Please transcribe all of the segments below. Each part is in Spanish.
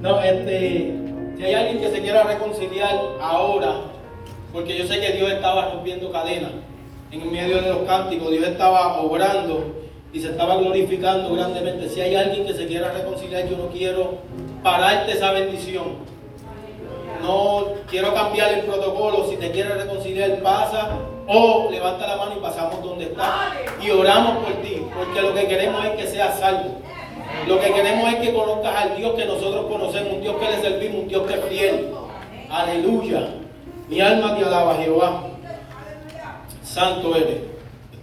No, este, si hay alguien que se quiera reconciliar ahora, porque yo sé que Dios estaba rompiendo cadenas en medio de los cánticos, Dios estaba obrando y se estaba glorificando grandemente. Si hay alguien que se quiera reconciliar, yo no quiero pararte esa bendición. No quiero cambiar el protocolo. Si te quieres reconciliar, pasa o levanta la mano y pasamos donde está y oramos por ti, porque lo que queremos es que seas salvo. Lo que queremos es que conozcas al Dios que nosotros conocemos, un Dios que le servimos, un Dios que es fiel. Aleluya. Mi alma te alaba, Jehová. Santo eres.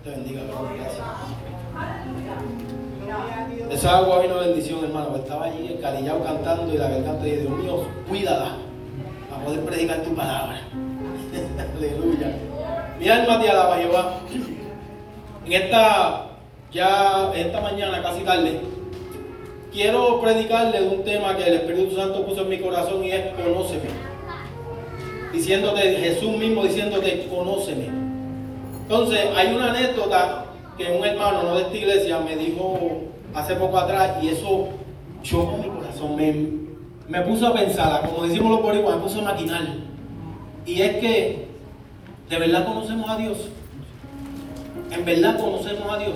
Te bendiga, gracias. Esa agua vino bendición, hermano. Estaba allí encalillado cantando y la garganta de Dios mío, cuídala para poder predicar tu palabra. Aleluya. Mi alma te alaba, Jehová. En esta, ya esta mañana, casi tarde, quiero predicarle un tema que el Espíritu Santo puso en mi corazón y es conóceme. Diciéndote, Jesús mismo diciéndote, conóceme. Entonces, hay una anécdota que un hermano, no de esta iglesia, me dijo hace poco atrás y eso chocó mi corazón. Me, me puso a pensar, como decimos los boricuas, me puso a maquinar. Y es que ¿De verdad conocemos a Dios? ¿En verdad conocemos a Dios?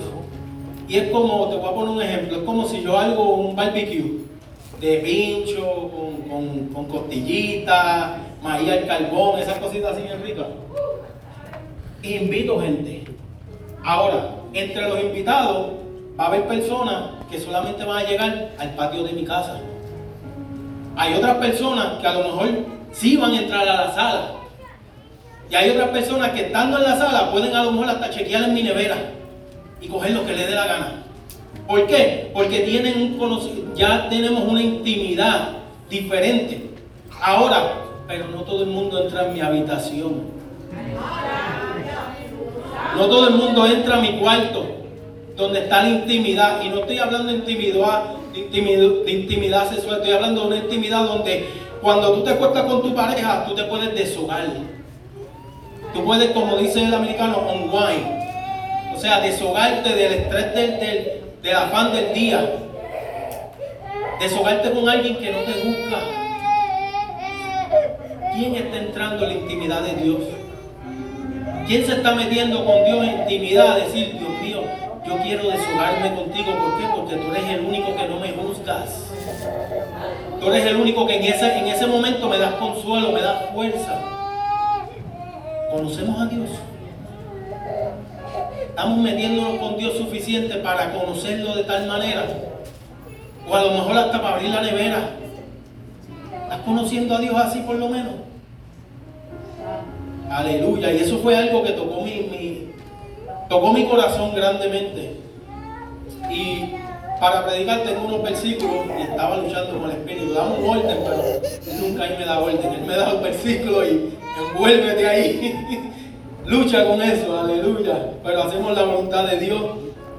Y es como, te voy a poner un ejemplo, es como si yo hago un barbecue de pincho, con, con, costillitas, maíz al carbón, esas cositas así bien ricas. Invito gente. Ahora, entre los invitados va a haber personas que solamente van a llegar al patio de mi casa. Hay otras personas que a lo mejor sí van a entrar a la sala, y hay otras personas que estando en la sala pueden a lo mejor hasta chequear en mi nevera y coger lo que les dé la gana. ¿Por qué? Porque tienen un conocimiento, ya tenemos una intimidad diferente. Ahora, pero no todo el mundo entra en mi habitación. No todo el mundo entra a mi cuarto, donde está la intimidad. Y no estoy hablando de intimidad, de intimidad, sexual, estoy hablando de una intimidad donde cuando tú te acuestas con tu pareja, tú te puedes deshogar Tú puedes, como dice el americano, unwind. O sea, deshogarte del estrés del, del, afán del día. Deshogarte con alguien que no te busca. ¿Quién está entrando en la intimidad de Dios? ¿Quién se está metiendo con Dios en intimidad? Decir, Dios mío, yo quiero deshogarme contigo. ¿Por qué? Porque tú eres el único que no me juzgas. Tú eres el único que en ese, en ese momento me das consuelo, me das fuerza. ¿Conocemos a Dios? ¿Estamos metiéndonos con Dios suficiente para conocerlo de tal manera? O a lo mejor hasta para abrir la nevera. ¿Estás conociendo a Dios así por lo menos? Aleluya. Y eso fue algo que tocó mi, tocó mi corazón grandemente. Y para predicar tengo unos versículos y estaba luchando con el Espíritu. Damos orden, pero nunca él me da orden. Él me da los versículos y envuélvete ahí. Lucha con eso, aleluya. Pero hacemos la voluntad de Dios.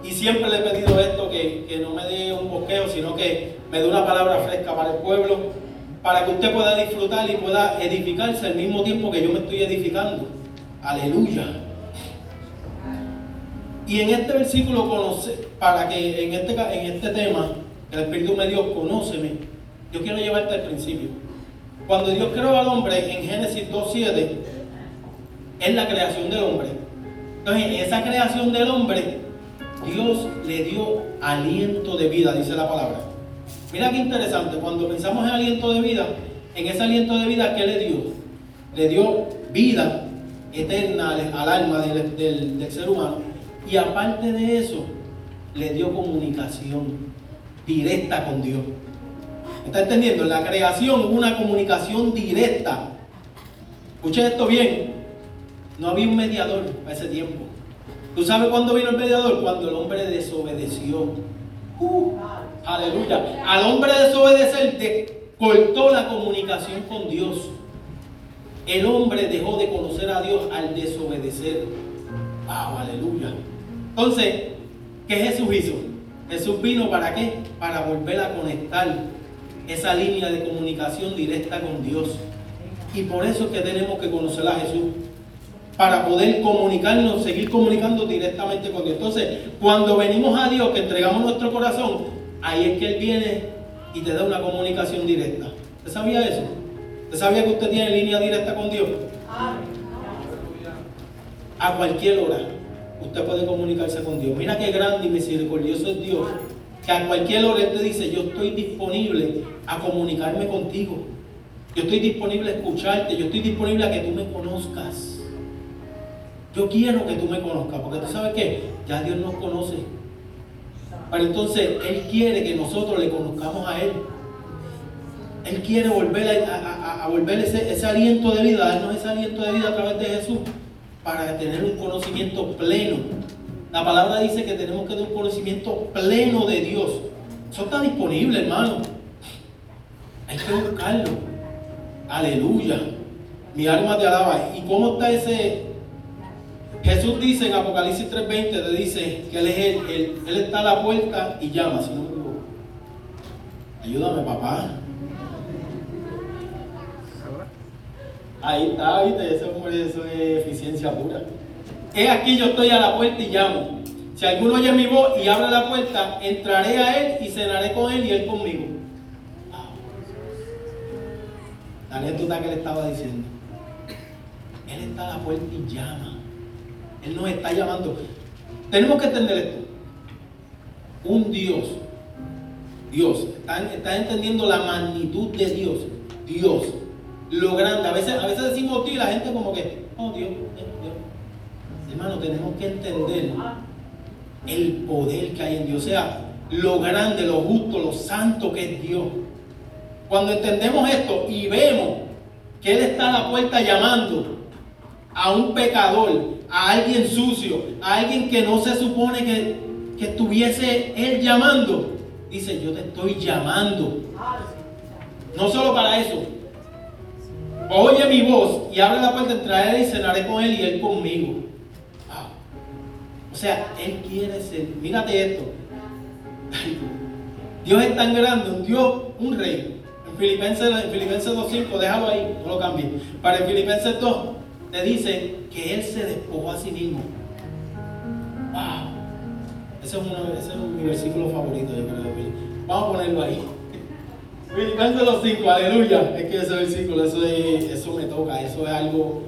Y siempre le he pedido esto, que, que no me dé un bosqueo, sino que me dé una palabra fresca para el pueblo, para que usted pueda disfrutar y pueda edificarse al mismo tiempo que yo me estoy edificando. Aleluya. Y en este versículo, conoce, para que en este, en este tema, el Espíritu me dio, conóceme, yo quiero llevarte al principio. Cuando Dios creó al hombre en Génesis 2.7, es la creación del hombre. Entonces, en esa creación del hombre, Dios le dio aliento de vida, dice la palabra. Mira qué interesante, cuando pensamos en aliento de vida, en ese aliento de vida, ¿qué le dio? Le dio vida eterna al, alma del, del ser humano. Y aparte de eso, le dio comunicación directa con Dios. ¿Está entendiendo? En la creación una comunicación directa. Escuchen esto bien. No había un mediador a ese tiempo. ¿Tú sabes cuándo vino el mediador? Cuando el hombre desobedeció. Uh, aleluya. Al hombre desobedecer cortó la comunicación con Dios. El hombre dejó de conocer a Dios al desobedecer. Wow, aleluya. Entonces, ¿qué Jesús hizo? Jesús vino para qué? Para volver a conectar esa línea de comunicación directa con Dios. Y por eso es que tenemos que conocer a Jesús. Para poder comunicarnos, seguir comunicando directamente con Dios. Entonces, cuando venimos a Dios, que entregamos nuestro corazón, ahí es que Él viene y te da una comunicación directa. ¿Usted sabía eso? ¿Usted sabía que usted tiene línea directa con Dios? A cualquier hora usted puede comunicarse con Dios. Mira qué grande y misericordioso es Dios. Que a cualquier hora Él te dice, yo estoy disponible a comunicarme contigo. Yo estoy disponible a escucharte. Yo estoy disponible a que tú me conozcas. Yo quiero que tú me conozcas. Porque tú sabes que ya Dios nos conoce. Pero entonces Él quiere que nosotros le conozcamos a Él. Él quiere volver a, volver ese, ese, aliento de vida, darnos ese aliento de vida a través de Jesús para tener un conocimiento pleno. La palabra dice que tenemos que tener un conocimiento pleno de Dios. Eso está disponible, hermano. Hay que buscarlo. Aleluya. Mi alma te alaba. ¿Y cómo está ese? Jesús dice en Apocalipsis 3:20, le dice que Él es él, él, está a la puerta y llama, si no me equivoco. Ayúdame, papá. Ahí está, ¿viste? Eso, eso es eficiencia pura. Es aquí yo estoy a la puerta y llamo. Si alguno oye mi voz y abre la puerta, entraré a él y cenaré con él y él conmigo. La anécdota que le estaba diciendo. Él está a la puerta y llama. Nos está llamando. Tenemos que entender esto. Un Dios, Dios, está entendiendo la magnitud de Dios. Dios lo grande. A veces, a veces decimos Dios y la gente como que, oh Dios. Hermano, tenemos que entender el poder que hay en Dios. O sea, lo grande, lo justo, lo santo que es Dios. Cuando entendemos esto y vemos que Él está a la puerta llamando a un pecador, a alguien sucio, a alguien que no se supone que, que estuviese Él llamando, dice, yo te estoy llamando. No solo para eso, oye mi voz y abre la puerta, entraré y cenaré con él y él conmigo. O sea, él quiere ser. Mírate esto. Dios es tan grande, un Dios, un rey. En Filipenses, en Filipenses 2.5, déjalo ahí, no lo cambie. Para en Filipenses 2 te dice que él se despojó a sí mismo. Wow. Ese es, ese es mi versículo favorito. Vamos a ponerlo ahí. Filipenses los 5, aleluya. Es que ese versículo, eso, eso me toca, eso es algo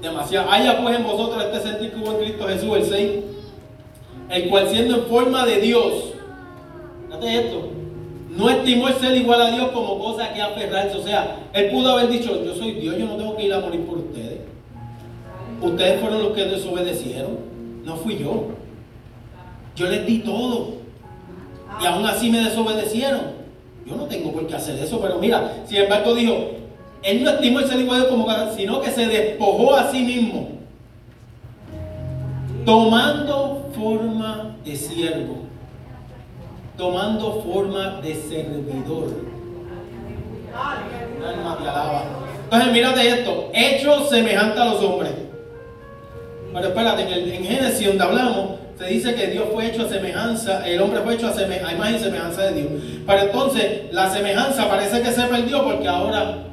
demasiado. Haya pues en vosotros este sentir que hubo en Cristo Jesús, el 6, el cual siendo en forma de Dios, fíjate esto, no estimó el ser igual a Dios como cosa que aferrarse. O sea, él pudo haber dicho, yo soy Dios, yo no tengo que ir a morir por ustedes. Ustedes fueron los que desobedecieron, no fui yo. Yo les di todo. Y aún así me desobedecieron. Yo no tengo por qué hacer eso, pero mira, sin embargo dijo, él no estimó el ser igual como sino que se despojó a sí mismo, tomando forma de siervo, tomando forma de servidor. Entonces, mírate esto, hecho semejante a los hombres. Pero espérate, en, en Génesis donde hablamos, se dice que Dios fue hecho a semejanza, el hombre fue hecho a, a imagen y semejanza de Dios. Pero entonces la semejanza parece que se perdió porque ahora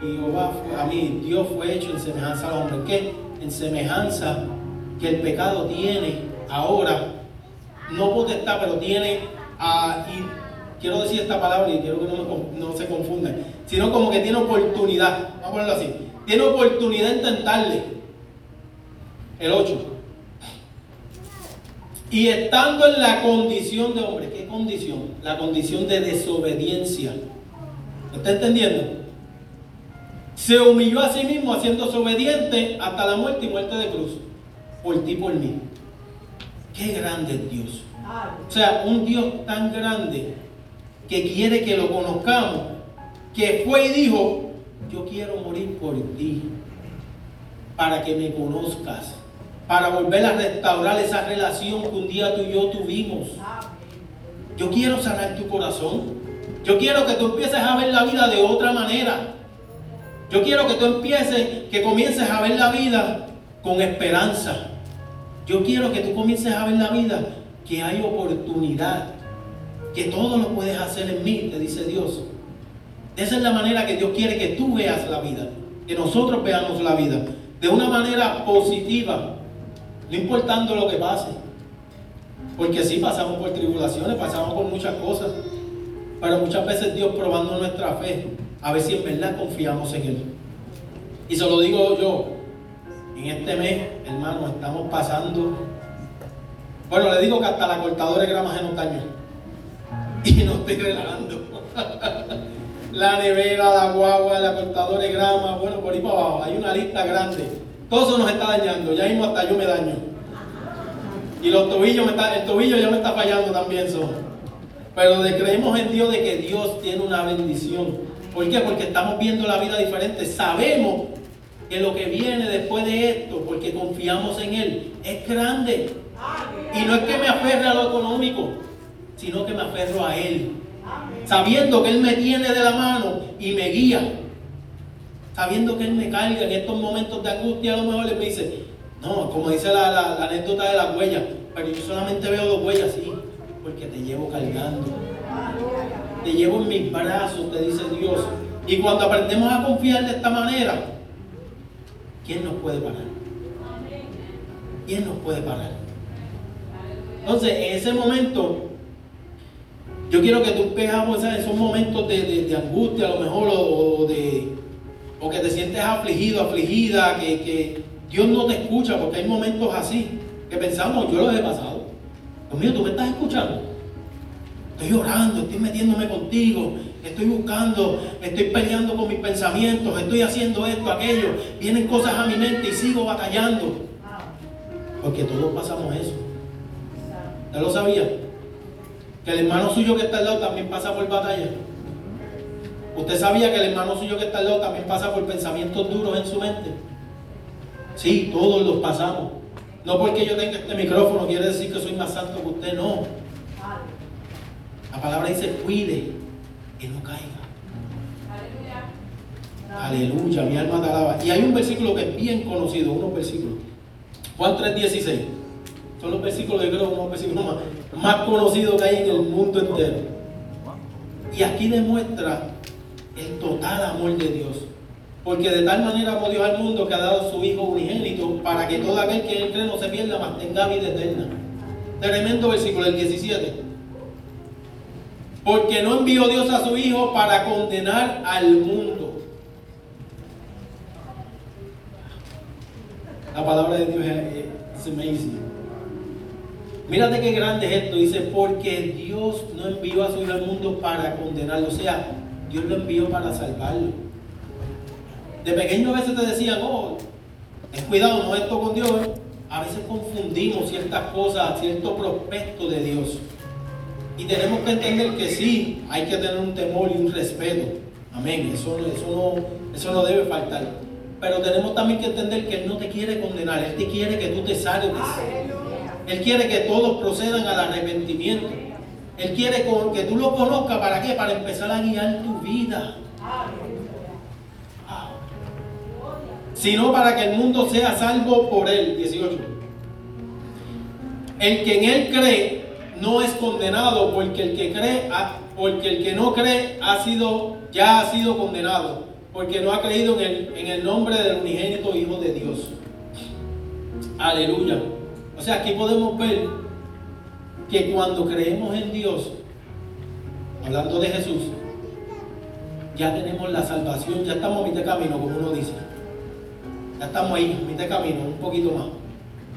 Jehová a mí, Dios fue hecho en semejanza al hombre. ¿Qué? En semejanza que el pecado tiene ahora, no potestad, pero tiene, a, y quiero decir esta palabra y quiero que no, no se confunda, sino como que tiene oportunidad, vamos a ponerlo así, tiene oportunidad de intentarle. El 8. Y estando en la condición de hombre, ¿qué condición? La condición de desobediencia. ¿Está entendiendo? Se humilló a sí mismo haciéndose obediente hasta la muerte y muerte de cruz. Por ti, por mí. Qué grande es Dios. O sea, un Dios tan grande que quiere que lo conozcamos, que fue y dijo, yo quiero morir por ti, para que me conozcas para volver a restaurar esa relación que un día tú y yo tuvimos. Yo quiero sanar tu corazón. Yo quiero que tú empieces a ver la vida de otra manera. Yo quiero que tú empieces, que comiences a ver la vida con esperanza. Yo quiero que tú comiences a ver la vida que hay oportunidad, que todo lo puedes hacer en mí, te dice Dios. Esa es la manera que Dios quiere que tú veas la vida, que nosotros veamos la vida de una manera positiva, no importando lo que pase. Porque sí pasamos por tribulaciones, pasamos por muchas cosas. pero muchas veces Dios probando nuestra fe, a ver si en verdad confiamos en Él. Y se lo digo yo, en este mes, hermano, estamos pasando, bueno, le digo que hasta la cortadora de gramas en otaño, y no estoy relajando. la nevera, la guagua, la cortadora de grama, bueno, por ahí para abajo, hay una lista grande. Todo eso nos está dañando, ya mismo hasta yo me daño. Y los tobillos, el tobillo ya me está fallando también. Son. Pero de, creemos en Dios de que Dios tiene una bendición. ¿Por qué? Porque estamos viendo la vida diferente. Sabemos que lo que viene después de esto, porque confiamos en Él, es grande. Y no es que me aferre a lo económico, sino que me aferro a Él. Sabiendo que Él me tiene de la mano y me guía. Sabiendo que Él me carga en estos momentos de angustia, a lo mejor Él me dice, no, como dice la, la anécdota de las huellas, pero yo solamente veo dos huellas, sí porque te llevo cargando. Te llevo en mis brazos, te dice Dios. Y cuando aprendemos a confiar de esta manera, ¿quién nos puede parar? ¿Quién nos puede parar? Entonces, en ese momento, yo quiero que tú veamos esos momentos de, angustia, a lo mejor, o, de, o que te sientes afligido, afligida, que, que Dios no te escucha, porque hay momentos así, que pensamos, yo los he pasado. Dios mío, tú me estás escuchando. Estoy llorando, estoy metiéndome contigo, estoy buscando, estoy peleando con mis pensamientos, estoy haciendo esto, aquello. Vienen cosas a mi mente y sigo batallando. Porque todos pasamos eso. ¿Usted lo sabía? Que el hermano suyo que está al lado también pasa por batalla. ¿Usted sabía que el hermano suyo que está al lado también pasa por pensamientos duros en su mente? Sí, todos los pasamos. No porque yo tenga este micrófono quiere decir que soy más santo que usted, no. La palabra dice cuide que no caiga. Aleluya, mi alma te alaba. Y hay un versículo que es bien conocido, unos versículos. Juan 3:16. Son los versículos, yo creo, unos versículos más conocidos que hay en el mundo entero. Y aquí demuestra el total amor de Dios. Porque de tal manera amó Dios al mundo que ha dado su Hijo unigénito para que todo aquel que él cree no se pierda, mas tenga vida eterna. Tremendo versículo, el 17. Porque no envió Dios a su Hijo para condenar al mundo. La palabra de Dios es, amazing. Mírate qué grande es esto. Dice, porque Dios no envió a su Hijo al mundo para condenarlo. O sea, Dios lo envió para salvarlo. De pequeño a veces te decían, oh, ten cuidado, no esto con Dios. A veces confundimos ciertas cosas, ciertos prospectos de Dios. Y tenemos que entender que sí, hay que tener un temor y un respeto. Amén. Eso, eso, no, eso no debe faltar. Pero tenemos también que entender que Él no te quiere condenar, Él te quiere que tú te salves. Él quiere que todos procedan al arrepentimiento. Él quiere que tú lo conozcas, ¿para qué? Para empezar a guiar tu vida. sino para que el mundo sea salvo por él. 18. El que en él cree no es condenado, porque el que cree, porque el que no cree ha sido, ya ha sido condenado, porque no ha creído en el, en el nombre del unigénito Hijo de Dios. Aleluya. O sea, aquí podemos ver que cuando creemos en Dios, hablando de Jesús, ya tenemos la salvación, ya estamos en este camino, como uno dice. Ya estamos ahí, en este camino, un poquito más.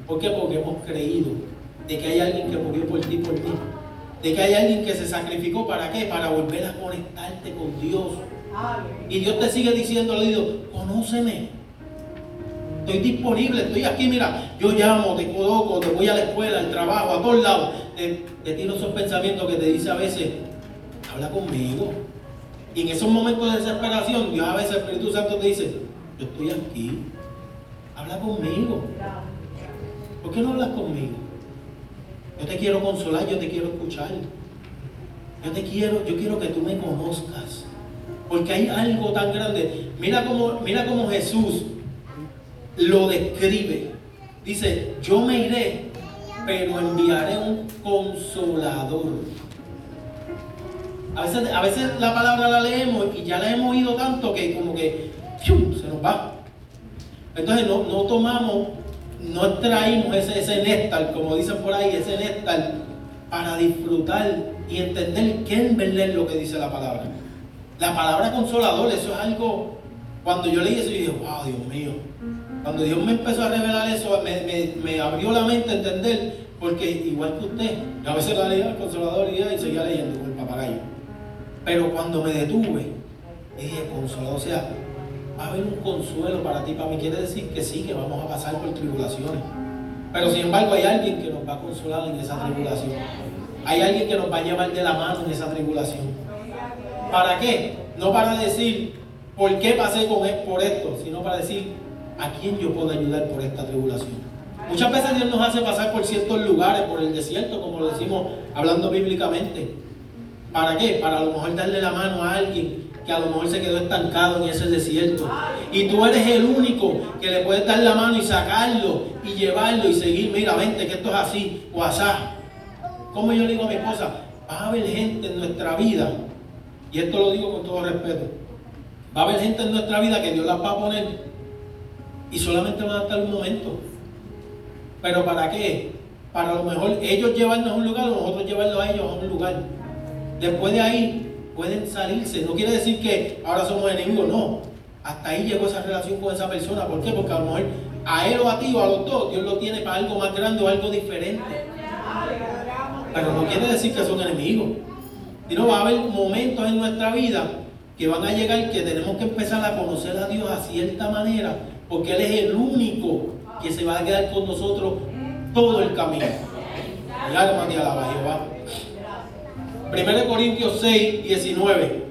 ¿Por qué? Porque hemos creído de que hay alguien que murió por ti, por ti. De que hay alguien que se sacrificó para qué? Para volver a conectarte con Dios. Y Dios te sigue diciendo, le digo, conóceme. Estoy disponible, estoy aquí, mira, yo llamo, te coloco, te voy a la escuela, al trabajo, a todos lados. Te, te tiro esos pensamientos que te dice a veces, habla conmigo. Y en esos momentos de desesperación, Dios a veces, el Espíritu Santo te dice, yo estoy aquí. Habla conmigo. ¿Por qué no hablas conmigo? Yo te quiero consolar, yo te quiero escuchar. Yo te quiero, yo quiero que tú me conozcas. Porque hay algo tan grande. Mira cómo, mira cómo Jesús lo describe. Dice, yo me iré, pero enviaré un consolador. A veces, a veces la palabra la leemos y ya la hemos oído tanto que como que se nos va. Entonces no, tomamos, no extraímos ese, ese como dicen por ahí, ese néctar para disfrutar y entender qué en verdad es lo que dice la palabra. La palabra consolador, eso es algo, cuando yo leí eso, yo dije, wow, Dios mío. Cuando Dios me empezó a revelar eso, me, abrió la mente a entender, porque igual que usted, yo a veces la leía el consolador y, y seguía leyendo con el papagayo. Pero cuando me detuve, dije, consolador, o sea, va a haber un consuelo para ti, para mí. Quiere decir que sí, que vamos a pasar por tribulaciones. Pero sin embargo hay alguien que nos va a consolar en esa tribulación. Hay alguien que nos va a llevar de la mano en esa tribulación. ¿Para qué? No para decir por qué pasé con él por esto, sino para decir a quién yo puedo ayudar por esta tribulación. Muchas veces Dios nos hace pasar por ciertos lugares, por el desierto, como lo decimos hablando bíblicamente. ¿Para qué? Para a lo mejor darle la mano a alguien que a lo mejor se quedó estancado en ese desierto. Y tú eres el único que le puedes dar la mano y sacarlo y llevarlo y seguir. Mira, vente, que esto es así o asá. Como yo le digo a mi esposa, va a haber gente en nuestra vida, y esto lo digo con todo respeto, va a haber gente en nuestra vida que Dios las va a poner y solamente van a estar un momento. ¿Pero para qué? Para lo mejor ellos llevarnos a un lugar o nosotros llevarlos a ellos a un lugar. Después de ahí, pueden salirse. No quiere decir que ahora somos enemigos, no. Hasta ahí llegó esa relación con esa persona. ¿Por qué? Porque a lo mejor a él o a ti o a los dos, Dios lo tiene para algo más grande o algo diferente. Pero no quiere decir que son enemigos. Sino va a haber momentos en nuestra vida que van a llegar que tenemos que empezar a conocer a Dios a cierta manera, porque Él es el único que se va a quedar con nosotros todo el camino. Y alma te alaba Jehová. 1 Corintios 6, 19.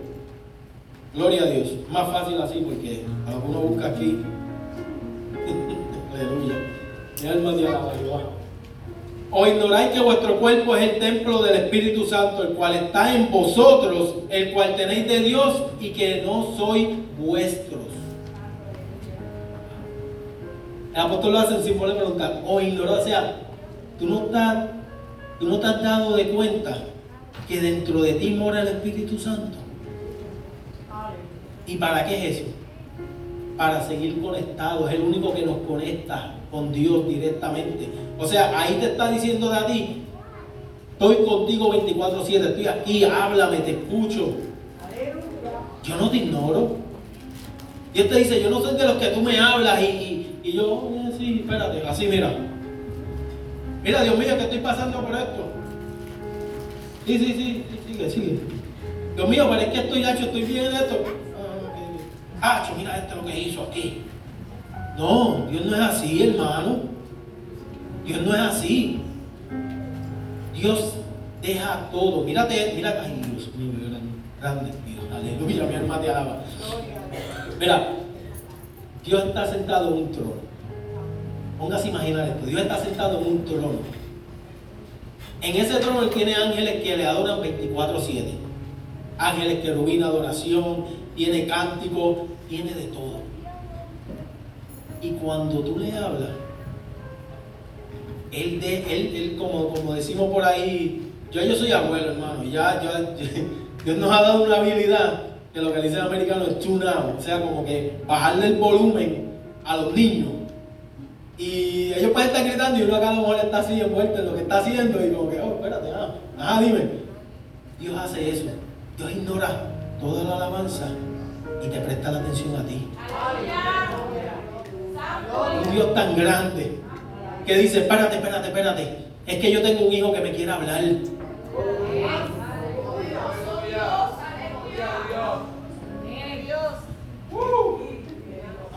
Gloria a Dios. Más fácil así porque alguno busca aquí. Aleluya. Alma de O ignoráis que vuestro cuerpo es el templo del Espíritu Santo, el cual está en vosotros, el cual tenéis de Dios y que no sois vuestros. El apóstol lo hace símbolo de preguntar, o ignoró, o sea, tú no estás, tú no te has dado de cuenta que dentro de ti mora el Espíritu Santo. ¿Y para qué es eso? Para seguir conectados. Es el único que nos conecta con Dios directamente. O sea, ahí te está diciendo de a ti, estoy contigo 24/7, estoy aquí, háblame, te escucho. Yo no te ignoro. Y él te dice, yo no soy de los que tú me hablas y, y, yo, sí, espérate, así mira. Mira, Dios mío, que estoy pasando por esto. Sí, sí, sí, sigue, sigue. Dios mío, es que estoy hecho, estoy bien en esto. Ah, mira esto lo que hizo aquí. No, Dios no es así, hermano. Dios no es así. Dios deja todo. Mírate, mírate. Ay, Dios grande Dios. Aleluya, mi alma te alaba. Mira, Dios está sentado en un trono. Póngase a imaginar esto. Dios está sentado en un trono. En ese trono él tiene ángeles que le adoran 24-7. Ángeles que rubina adoración, tiene cántico, tiene de todo. Y cuando tú le hablas, él, de, él, como, como decimos por ahí, yo, yo soy abuelo, hermano, ya, Dios nos ha dado una habilidad que lo que dice el americano es tune out, o sea, como que bajarle el volumen a los niños estar gritando y uno acá a lo mejor está así envuelto en lo que está haciendo y como que, oh, espérate, ah, ajá, dime. Dios hace eso. Dios ignora toda la alabanza y te presta la atención a ti. Un Dios tan grande que dice, espérate, espérate, espérate. Es que yo tengo un hijo que me quiere hablar.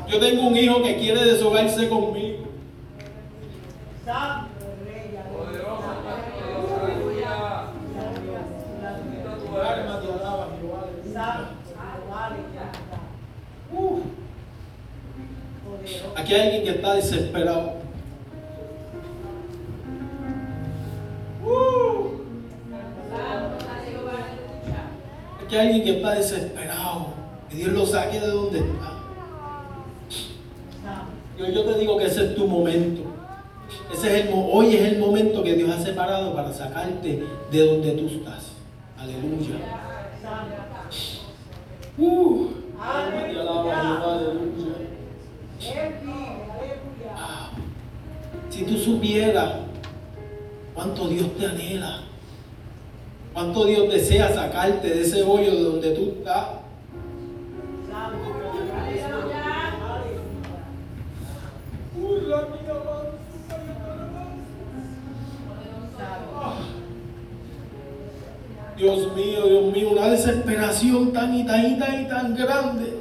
Yo tengo un hijo que quiere deshogarse conmigo. Aquí hay alguien que está desesperado. Aquí hay alguien que está desesperado. Que Dios lo saque de donde está. Yo, yo te digo que ese es tu momento. Ese es el, hoy es el momento que Dios ha separado para sacarte de donde tú estás. Aleluya. Uh, Si tú supieras cuánto Dios te anhela, ¿Cuánto Dios desea sacarte de ese hoyo de donde tú estás? Dios mío, Dios mío, una desesperación tan y tan y tan y tan grande.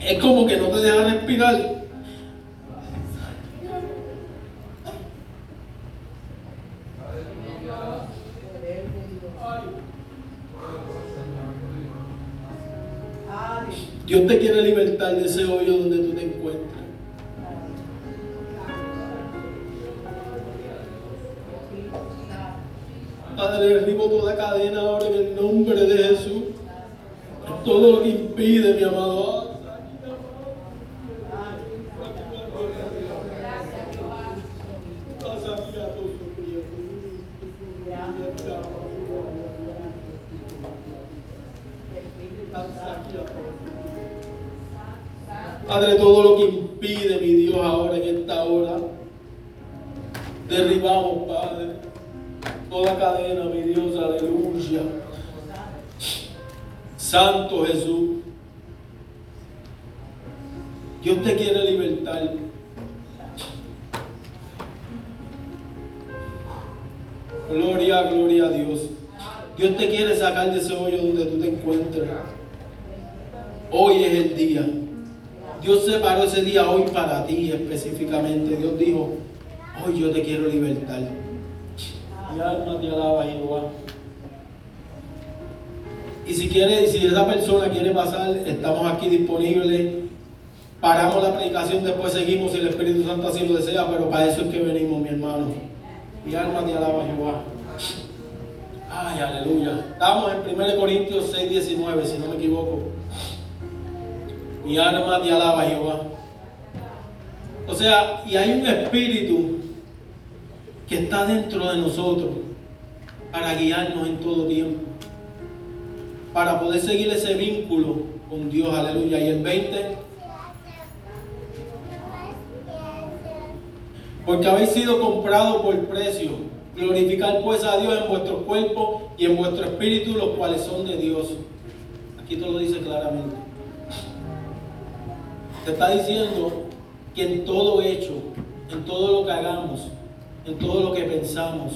Es como que no te deja respirar. Que venimos, mi hermano. Mi alma te alaba, Jehová. Ay, aleluya. Estamos en 1 Corintios 6, 19, si no me equivoco. Mi alma te alaba, Jehová. O sea, y hay un espíritu que está dentro de nosotros para guiarnos en todo tiempo. Para poder seguir ese vínculo con Dios, aleluya. Y el 20. Porque habéis sido comprados por precio. Glorificar pues a Dios en vuestro cuerpo y en vuestro espíritu, los cuales son de Dios. Aquí te lo dice claramente. Te está diciendo que en todo hecho, en todo lo que hagamos, en todo lo que pensamos,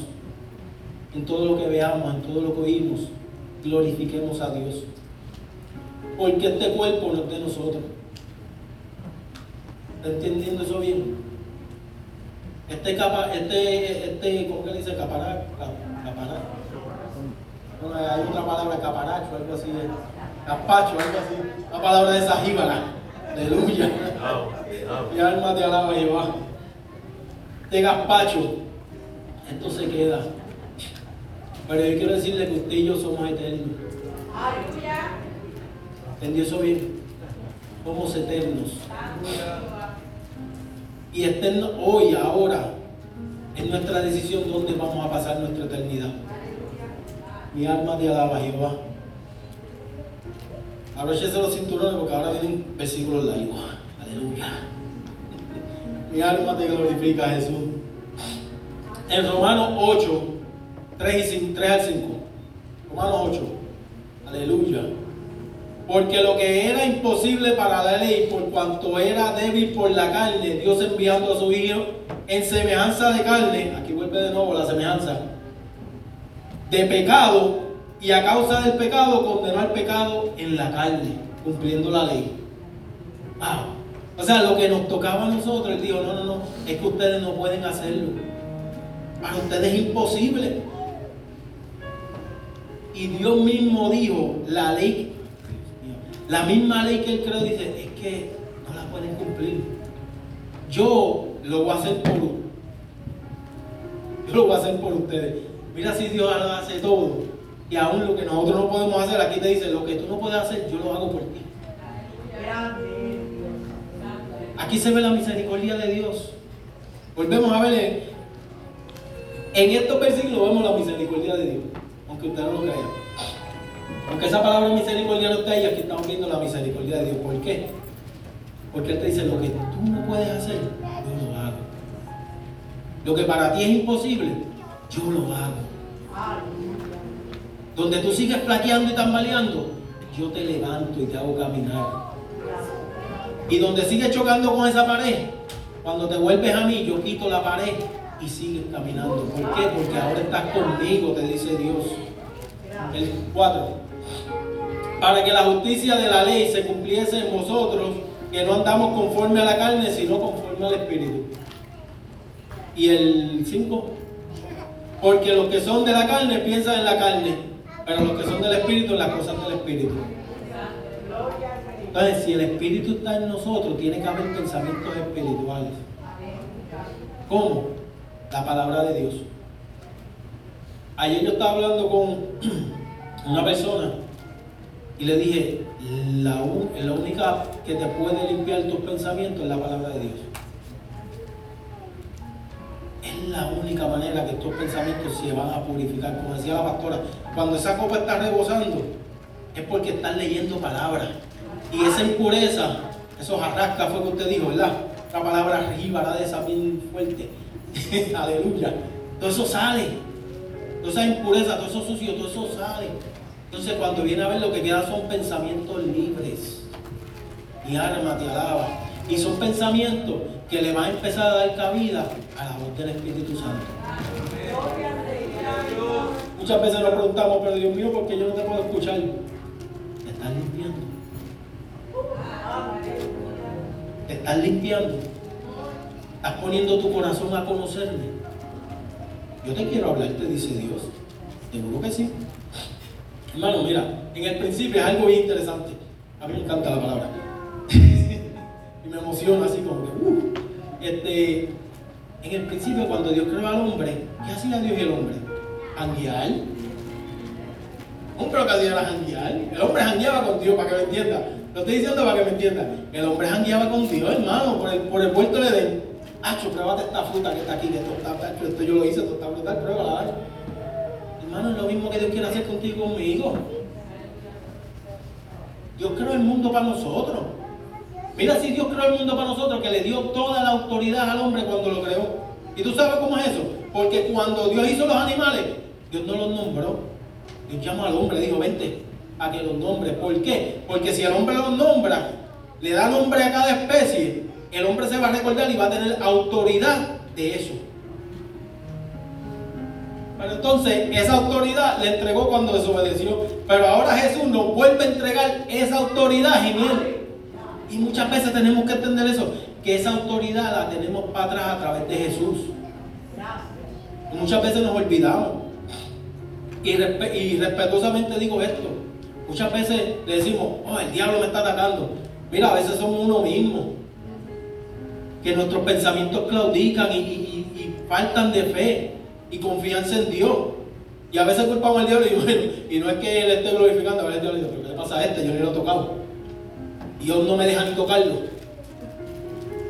en todo lo que veamos, en todo lo que oímos, glorifiquemos a Dios. Porque este cuerpo no es de nosotros. ¿Está entendiendo eso bien? Este capa, este, este, ¿cómo que dice? Caparacho. Caparacho. Bueno, hay otra palabra, caparacho, algo así. Capacho, algo así. La palabra de esa jíbara. Aleluya. Mi alma te alaba, Jehová. De gazpacho. Esto se queda. Pero yo quiero decirle que usted y yo somos eternos. Aleluya. ¿Entendió eso bien? Somos eternos. Y eterno hoy, ahora, es nuestra decisión dónde vamos a pasar nuestra eternidad. Mi alma te alaba, Jehová. Abróchese los cinturones porque ahora vienen versículos largos. Aleluya. Mi alma te glorifica, Jesús. En Romanos 8, 3, y 3 al 5. Romanos 8. Aleluya. Porque lo que era imposible para la ley, por cuanto era débil por la carne, Dios enviando a su Hijo en semejanza de carne, aquí vuelve de nuevo la semejanza, de pecado, y a causa del pecado condenó al pecado en la carne, cumpliendo la ley. O sea, lo que nos tocaba a nosotros, él dijo, no, no, no, es que ustedes no pueden hacerlo. Para ustedes es imposible. Y Dios mismo dijo, la ley, la misma ley que él creó, dice, es que no la pueden cumplir. Yo lo voy a hacer por Yo lo voy a hacer por ustedes. Mira si Dios hace todo y aún lo que nosotros no podemos hacer, aquí te dice, lo que tú no puedes hacer, yo lo hago por ti. Aquí se ve la misericordia de Dios. Volvemos a ver en, estos versículos vemos la misericordia de Dios, aunque usted no lo crea. Aunque esa palabra misericordia no está ahí, aquí estamos viendo la misericordia de Dios. ¿Por qué? Porque Él te dice, lo que tú no puedes hacer, yo lo hago. Lo que para ti es imposible, yo lo hago. Donde tú sigues flaqueando y tambaleando, yo te levanto y te hago caminar. Y donde sigues chocando con esa pared, cuando te vuelves a mí, yo quito la pared y sigues caminando. ¿Por qué? Porque ahora estás conmigo, te dice Dios. El 4. Para que la justicia de la ley se cumpliese en vosotros, que no andamos conforme a la carne, sino conforme al Espíritu. Y el 5. Porque los que son de la carne piensan en la carne, pero los que son del Espíritu en las cosas del Espíritu. Entonces, si el Espíritu está en nosotros, tiene que haber pensamientos espirituales. ¿Cómo? La palabra de Dios. Ayer yo estaba hablando con una persona y le dije, la, la única que te puede limpiar tus pensamientos es la palabra de Dios. Es la única manera que tus pensamientos se van a purificar. Como decía la pastora, cuando esa copa está rebosando, es porque estás leyendo palabra. Y esa impureza, esos arrascas fue que usted dijo, ¿verdad? La palabra arriba, de esa bien fuerte. Aleluya. Todo eso sale. Toda esa impureza, todo eso sucio, todo eso sale. Entonces cuando viene a ver lo que queda son pensamientos libres. Mi alma te alaba. Y son pensamientos que le van a empezar a dar cabida a la voz del Espíritu Santo. Muchas veces nos preguntamos, pero Dios mío, ¿por qué yo no te puedo escuchar? Te estás limpiando. Te estás limpiando. Estás poniendo tu corazón a conocerme. Yo te quiero hablar, te dice Dios. Seguro que sí. Hermano, mira, en el principio es algo bien interesante. A mí me encanta la palabra. y me emociona así como que, uh, este, en el principio cuando Dios creó al hombre, ¿qué hacía Dios y el hombre? Anguiar. Hombre, lo que hacía era janguear. El hombre jangueaba con Dios, para que me entienda. Lo estoy diciendo para que me entienda. El hombre jangueaba con Dios, hermano, por el, por el puerto de Edén. Hacho, pruébate esta fruta que está aquí, que esto está, esto yo lo hice, esto está brutal, pruébala. Hermano, es lo mismo que Dios quiere hacer contigo y conmigo. Dios creó el mundo para nosotros. Mira si Dios creó el mundo para nosotros, que le dio toda la autoridad al hombre cuando lo creó. ¿Y tú sabes cómo es eso? Porque cuando Dios hizo los animales, Dios no los nombró. Dios llamó al hombre, dijo, vente a que los nombre. ¿Por qué? Porque si el hombre los nombra, le da nombre a cada especie, el hombre se va a recordar y va a tener autoridad de eso. Pero entonces esa autoridad le entregó cuando desobedeció. Pero ahora Jesús nos vuelve a entregar esa autoridad, genial. Y muchas veces tenemos que entender eso, que esa autoridad la tenemos para atrás a través de Jesús. Y muchas veces nos olvidamos. Y, y respetuosamente digo esto. Muchas veces le decimos, oh, el diablo me está atacando. Mira, a veces somos uno mismo. Que nuestros pensamientos claudican y faltan de fe y confianza en Dios. Y a veces culpamos al diablo y, bueno, y no es que él esté glorificando, a veces el diablo dice, ¿qué le pasa a este? Yo ni lo he tocado. Dios no me deja ni tocarlo.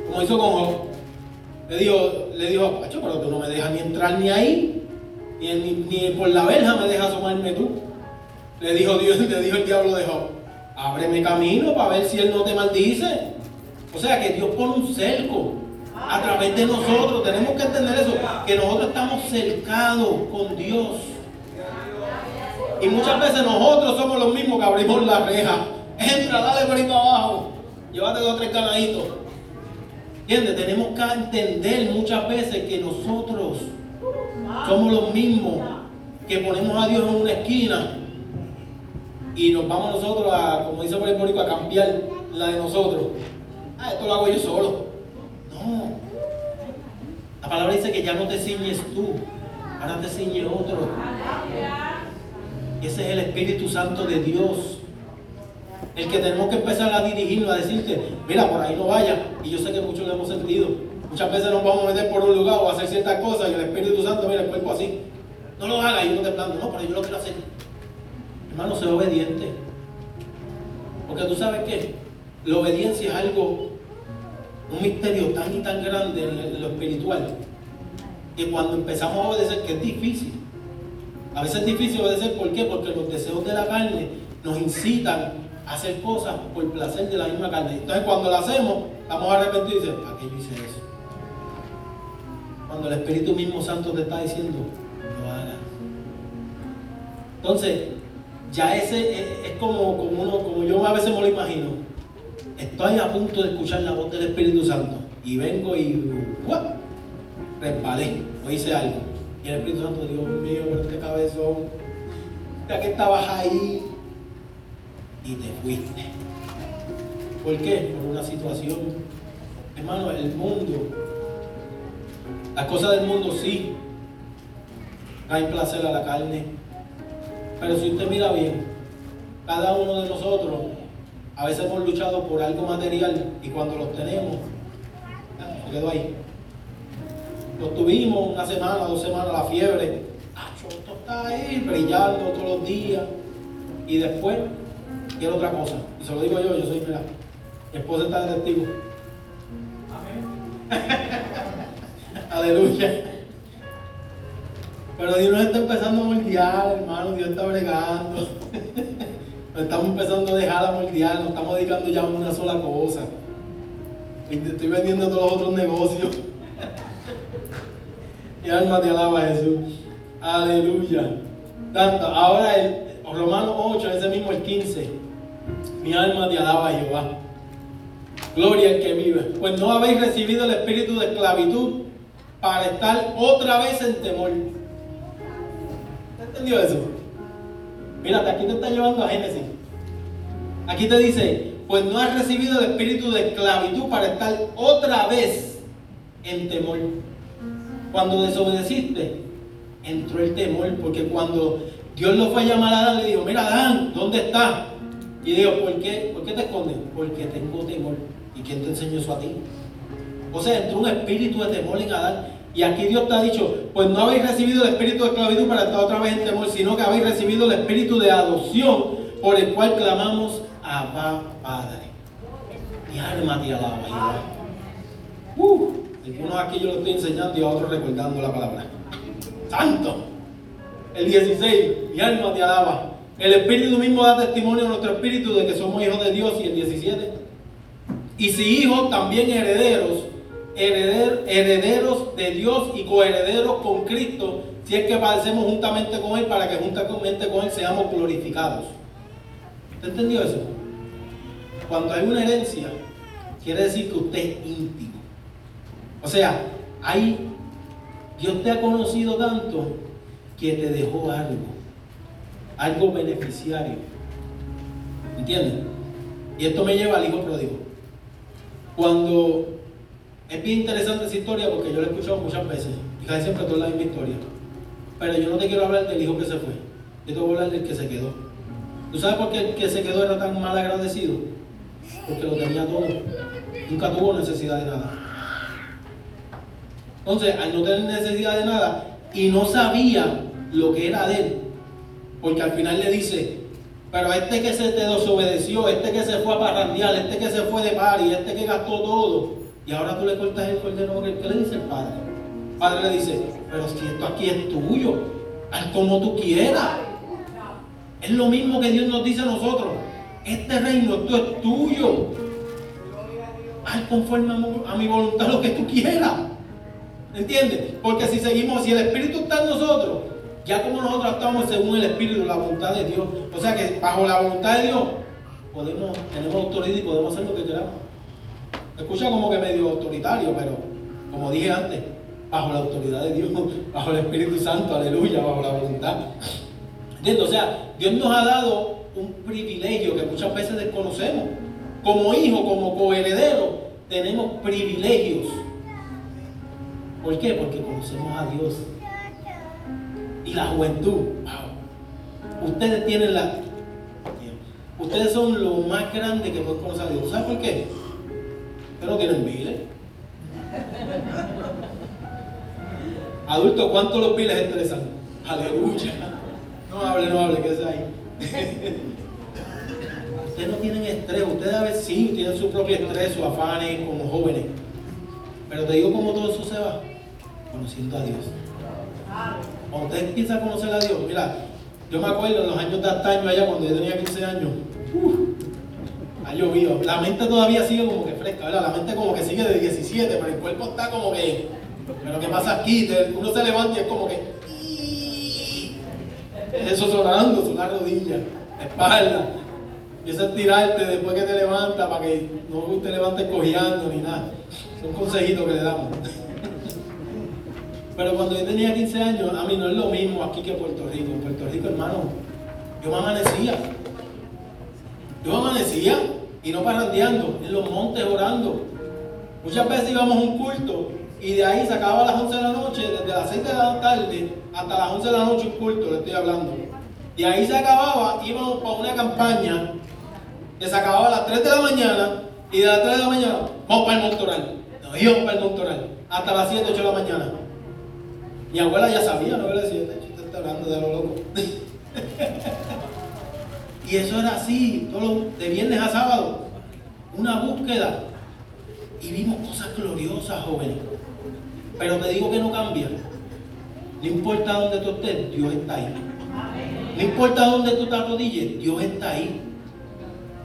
Como hizo con Job. Le dijo, le dijo, pero tú no me dejas ni entrar ni ahí, ni, ni, por la verja me dejas asomarme tú. Le dijo Dios, le dijo el diablo de Job, ábreme camino para ver si él no te maldice. O sea que Dios pone un cerco a través de nosotros. Tenemos que entender eso, que nosotros estamos cercados con Dios. Y muchas veces nosotros somos los mismos que abrimos la reja. Entra, dale por abajo. Llévate dos o tres canaditos. ¿Entiendes? Tenemos que entender muchas veces que nosotros somos los mismos que ponemos a Dios en una esquina y nos vamos nosotros a, como dice por el a cambiar la de nosotros. Ah, esto lo hago yo solo. La palabra dice que ya no te ciñes tú, ahora te ciñe otro. Y ese es el Espíritu Santo de Dios. El que tenemos que empezar a dirigirnos, a decirte, mira, por ahí no vaya. Y yo sé que muchos lo hemos sentido. Muchas veces nos vamos a meter por un lugar o a hacer ciertas cosas y el Espíritu Santo, mira el cuerpo así. No lo haga y uno te planta, no, pero yo lo quiero hacer. Hermano, sé obediente. Porque tú sabes que la obediencia es algo un misterio tan y tan grande en lo espiritual, que cuando empezamos a obedecer, que es difícil, a veces es difícil obedecer, ¿por qué? Porque los deseos de la carne nos incitan a hacer cosas por placer de la misma carne. Entonces cuando lo hacemos, estamos arrepentidos y dicen, ¿para qué yo hice eso? Cuando el Espíritu mismo Santo te está diciendo, lo hagas. Entonces, ya ese es, como, como, uno, como yo a veces me lo imagino. Estoy a punto de escuchar la voz del Espíritu Santo y vengo y resbalé o hice algo. Y el Espíritu Santo, Dios mío, pero este cabezón, ya que estabas ahí y te fuiste. ¿Por qué? Por una situación. Hermano, el mundo, las cosas del mundo sí, hay placer a la carne. Pero si usted mira bien, cada uno de nosotros a veces hemos luchado por algo material y cuando los tenemos, se quedó ahí. Los tuvimos una semana, dos semanas, la fiebre. esto está ahí brillando todos los días. Y después quiero otra cosa. Y se lo digo yo, yo soy, mira, mi esposa está de testigo. Amén. Aleluya. Pero Dios nos está empezando a moldear, hermano, Dios está bregando. Nos estamos empezando a dejar a moldear, nos estamos dedicando ya a una sola cosa. Estoy vendiendo todos los otros negocios. Mi alma te alaba Jesús. Aleluya. Tanto, ahora el Romano 8, ese mismo el 15. Mi alma te alaba Jehová. Gloria al que vive. Pues no habéis recibido el espíritu de esclavitud para estar otra vez en temor. ¿Te entendió eso? Mírate, aquí te está llevando a Génesis. Aquí te dice, pues no has recibido el espíritu de esclavitud para estar otra vez en temor. Cuando desobedeciste, entró el temor, porque cuando Dios lo fue a llamar a Adán, le dijo, mira Adán, ¿dónde estás? Y dijo, ¿por qué? ¿Por qué te escondes? Porque tengo temor. ¿Y quién te enseñó eso a ti? O sea, entró un espíritu de temor en Adán. Y aquí Dios te ha dicho, pues no habéis recibido el espíritu de esclavitud para estar otra vez en temor, sino que habéis recibido el espíritu de adopción por el cual clamamos, Abba Padre. Mi alma te alaba. Uh, uno aquí yo lo estoy enseñando y a otro recordando la palabra. Santo. El 16, mi alma te alaba. El Espíritu mismo da testimonio a nuestro espíritu de que somos hijos de Dios. Y el 17. Y si hijos, también herederos. Herederos de Dios y coherederos con Cristo. Si es que padecemos juntamente con Él para que juntamente con Él seamos glorificados. ¿Usted entendió eso? Cuando hay una herencia, quiere decir que usted es íntimo. O sea, hay, Dios te ha conocido tanto que te dejó algo, algo beneficiario. ¿Entiendes? Y esto me lleva al hijo pródigo. Cuando es bien interesante esa historia porque yo la he escuchado muchas veces y casi siempre toda la misma historia. Pero yo no te quiero hablar del hijo que se fue, yo te voy a hablar del que se quedó. ¿Tú sabes por qué el que se quedó era tan mal agradecido? Porque lo tenía todo. Nunca tuvo necesidad de nada. Entonces, al no tener necesidad de nada y no sabía lo que era de él, porque al final le dice, pero este que se te desobedeció, este que se fue a parrandear, este que se fue de y este que gastó todo, y ahora tú le cortas el cordero, ¿qué le dice el padre? El padre le dice, pero si esto aquí es tuyo, haz como tú quieras. Es lo mismo que Dios nos dice a nosotros. Este reino, esto es tuyo. Haz conforme a mi voluntad lo que tú quieras. ¿Entiendes? Porque si seguimos, si el Espíritu está en nosotros, ya como nosotros estamos según el Espíritu, la voluntad de Dios. O sea que bajo la voluntad de Dios, podemos, tenemos autoridad y podemos hacer lo que queramos. Escucha como que medio autoritario, pero como dije antes, bajo la autoridad de Dios, bajo el Espíritu Santo, aleluya, bajo la voluntad. ¿Entiendes? O sea, Dios nos ha dado un privilegio que muchas veces desconocemos. Como hijo, como coheredero, tenemos privilegios. ¿Por qué? Porque conocemos a Dios. Y la juventud, Ustedes tienen la. Ustedes son lo más grande que pueden conocer a Dios. ¿Sabes por qué? Ustedes no tienen miles. Adultos, ¿cuántos los piles estresan? Aleluya. No hable, no hable, que es ahí. ustedes no tienen estrés, ustedes a veces sí tienen su propio estrés, sus afanes como jóvenes. Pero te digo cómo todo eso se va, conociendo a Dios. Cuando usted empieza a conocer a Dios, mira, yo me acuerdo en los años de año allá cuando yo tenía 15 años, ha llovido. La mente todavía sigue como que fresca, ¿verdad? La mente como que sigue de 17, pero el cuerpo está como que Pero ¿qué pasa aquí? Uno se levanta y es como que. Eso sonando, son las rodillas, la espalda. Empieza a tirarte después que te levantas para que no te levantes cojeando ni nada. Son consejitos que le damos. Pero cuando yo tenía 15 años, a mí no es lo mismo aquí que Puerto Rico. En Puerto Rico, hermano, yo me amanecía. Yo amanecía y no parrandeando, en los montes orando. Muchas veces íbamos a un culto y de ahí se acababa a las 11 de la noche, desde las 6 de la tarde hasta las 11 de la noche un culto, le estoy hablando. Y ahí se acababa, íbamos para una campaña que se acababa a las 3 de la mañana y de las 3 de la mañana vamos para el Montoral. Nos íbamos para el Montoral hasta las 7, 8 de la mañana. Mi abuela ya sabía, no le decía, usted está hablando de lo loco. y eso era así, todo de viernes a sábado, una búsqueda. Y vimos cosas gloriosas, jóvenes. Pero te digo que no cambia. No importa dónde tú estés, Dios está ahí. No importa dónde tú te arrodilles, Dios está ahí.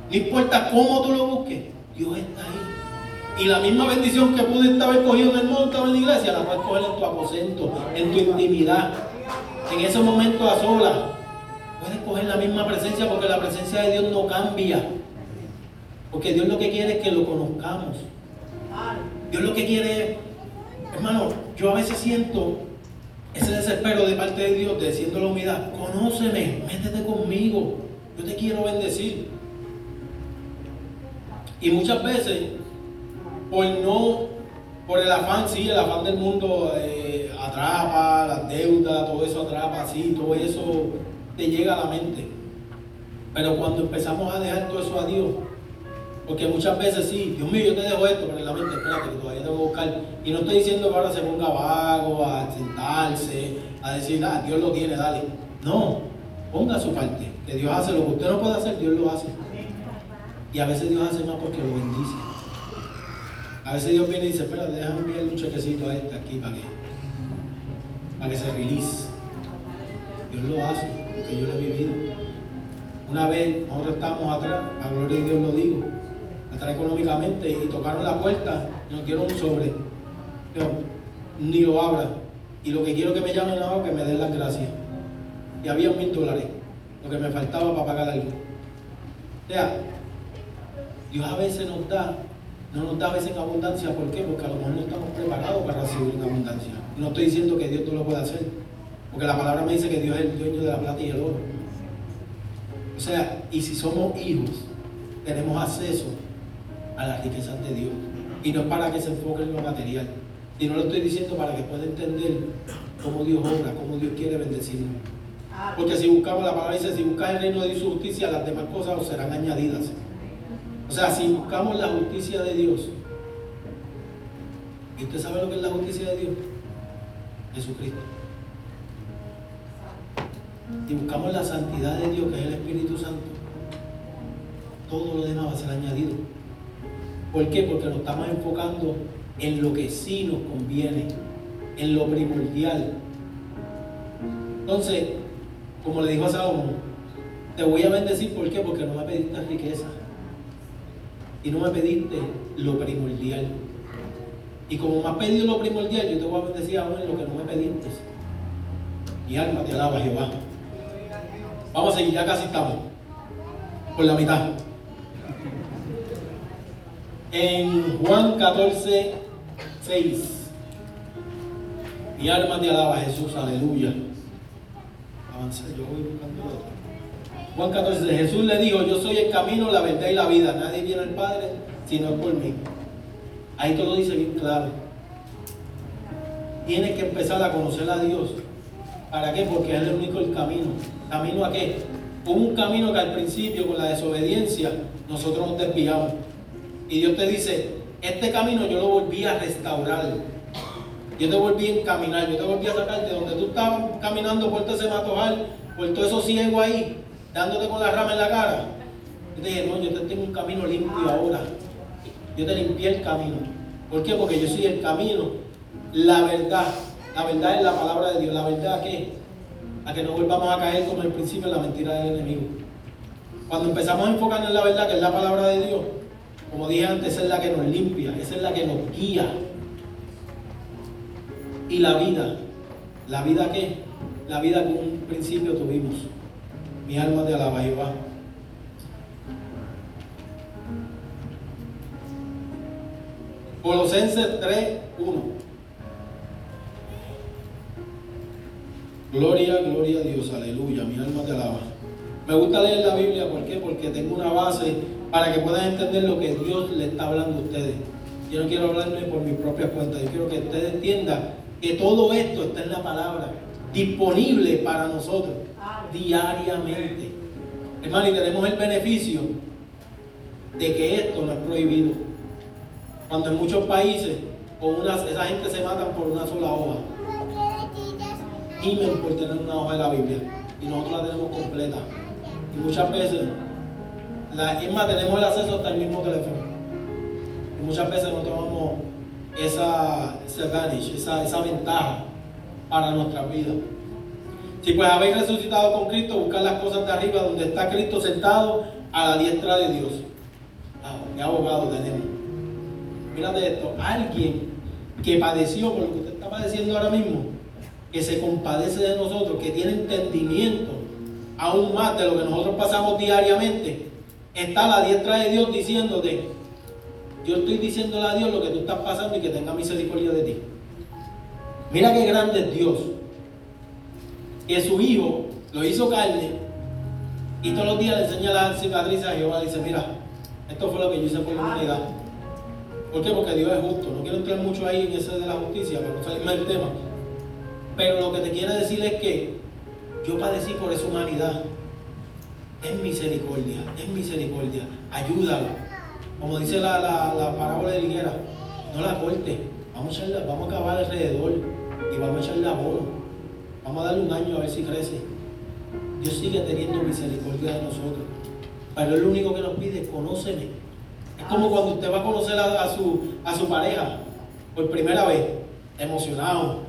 No importa cómo tú lo busques, Dios está ahí. Y la misma bendición que pudiste haber cogido en el monte o en la iglesia, la puedes coger en tu aposento, en tu intimidad, en ese momento a solas. Puedes coger la misma presencia porque la presencia de Dios no cambia. Porque Dios lo que quiere es que lo conozcamos. Dios lo que quiere es Hermano, yo a veces siento ese desespero de parte de Dios, de la humildad, conóceme, métete conmigo, yo te quiero bendecir. Y muchas veces, por no, por el afán, sí, el afán del mundo eh, atrapa, las deudas, todo eso atrapa, sí, todo eso te llega a la mente. Pero cuando empezamos a dejar todo eso a Dios, porque muchas veces sí, Dios mío, yo te dejo esto, pero en la mente, espérate, que todavía tengo que buscar. Y no estoy diciendo que ahora se ponga vago, a sentarse, a decir, ah, Dios lo tiene, dale. No, ponga su parte. Que Dios hace lo que usted no puede hacer, Dios lo hace. Y a veces Dios hace más porque lo bendice. A veces Dios viene y dice, espérate, déjame enviarle un chequecito a este aquí para que, para que se release. Dios lo hace, porque yo lo he vivido. Una vez nosotros estábamos atrás, a gloria de Dios lo digo, atrás económicamente y tocaron la puerta y nos dieron un sobre. Yo, ni lo abra. Y lo que quiero que me llamen ahora que me den las gracias. Y había mil dólares, lo que me faltaba para pagar algo. O sea, Dios a veces nos da, no nos da a veces en abundancia. ¿Por qué? Porque a lo mejor no estamos preparados para recibir en abundancia. No estoy diciendo que Dios no lo pueda hacer. Porque la palabra me dice que Dios es el dueño de la plata y el oro. O sea, y si somos hijos, tenemos acceso a las riquezas de Dios. Y no es para que se enfoque en lo material. Y no lo estoy diciendo para que pueda entender cómo Dios obra, cómo Dios quiere bendecirnos. Porque si buscamos, la palabra dice, si buscas el reino de Dios y su justicia, las demás cosas os serán añadidas. O sea, si buscamos la justicia de Dios, ¿y usted sabe lo que es la justicia de Dios? Jesucristo. Y buscamos la santidad de Dios, que es el Espíritu Santo, todo lo demás va a ser añadido. ¿Por qué? Porque nos estamos enfocando en lo que sí nos conviene, en lo primordial. Entonces, como le dijo a Salomón, te voy a bendecir, ¿por qué? Porque no me pediste riqueza. Y no me pediste lo primordial. Y como me has pedido lo primordial, yo te voy a bendecir aún en lo que no me pediste. Mi alma te alaba, Jehová. Vamos a seguir, ya casi estamos. Por la mitad en Juan 14, 6. Mi alma te alaba Jesús, aleluya. Avanza, yo voy buscando otro. Juan 14, Jesús le dijo, yo soy el camino, la verdad y la vida. Nadie viene al Padre sino por mí. Ahí todo dice bien claro. Tienes que empezar a conocer a Dios. ¿Para qué? Porque es el único el camino. ¿Camino a qué? Un camino que al principio con la desobediencia nosotros nos desviamos. Y Dios te dice, este camino yo lo volví a restaurar. Yo te volví a encaminar, yo te volví a sacar de donde tú estabas caminando por todo ese matojal, por todo eso ciego ahí, dándote con la rama en la cara. Yo te dije, no, yo te tengo un camino limpio ahora. Yo te limpié el camino. ¿Por qué? Porque yo soy el camino, la verdad. La verdad es la palabra de Dios. La verdad que a que no volvamos a caer como el principio en la mentira del enemigo. Cuando empezamos a enfocarnos en la verdad, que es la palabra de Dios, como dije antes, esa es la que nos limpia, esa es la que nos guía. y la vida. ¿La vida qué? La vida con un principio tuvimos. Mi alma te alaba, Jehová. Colosenses 3, 1. Gloria, gloria a Dios, aleluya, mi alma te alaba. Me gusta leer la Biblia, ¿por qué? Porque tengo una base para que puedan entender lo que Dios le está hablando a ustedes. Yo no quiero hablarme por mi propia cuenta, yo quiero que ustedes entiendan que todo esto está en la palabra, disponible para nosotros diariamente. Hermano, y tenemos el beneficio de que esto no es prohibido. Cuando en muchos países una, esa gente se matan por una sola hoja. Gimen por tener una hoja de la Biblia. Y nosotros la tenemos completa. Y muchas veces, la, más, tenemos el acceso hasta el mismo teléfono. Y muchas veces no tomamos esa, esa, ventaja para nuestra vida. Si pues habéis resucitado con Cristo, buscar las cosas de arriba donde está Cristo sentado a la diestra de Dios. Ah, abogado tenemos. Mírate esto, alguien que padeció por lo que usted está padeciendo ahora mismo, que se compadece de nosotros, que tiene entendimiento aún más de lo que nosotros pasamos diariamente, está a la diestra de Dios diciéndote, yo estoy diciéndole a Dios lo que tú estás pasando y que tenga misericordia de ti. Mira qué grande es Dios. Que su hijo lo hizo carne y todos los días le enseña la cicatriz a Jehová. Dice, mira, esto fue lo que yo hice por la humanidad. ¿Por qué? Porque Dios es justo. No quiero entrar mucho ahí en ese de la justicia, pero no salirme del tema. Pero lo que te quiero decir es que yo padecí por esa humanidad. Es misericordia, es misericordia. Ayúdalo. Como dice la, la, parábola de Liguera, no la corte. Vamos a, vamos a acabar alrededor y vamos a echarle abono. Vamos a darle un año a ver si crece. Dios sigue teniendo misericordia de nosotros. Pero Él lo único que nos pide, conóceme es como cuando usted va a conocer a, su, a su pareja por primera vez, emocionado,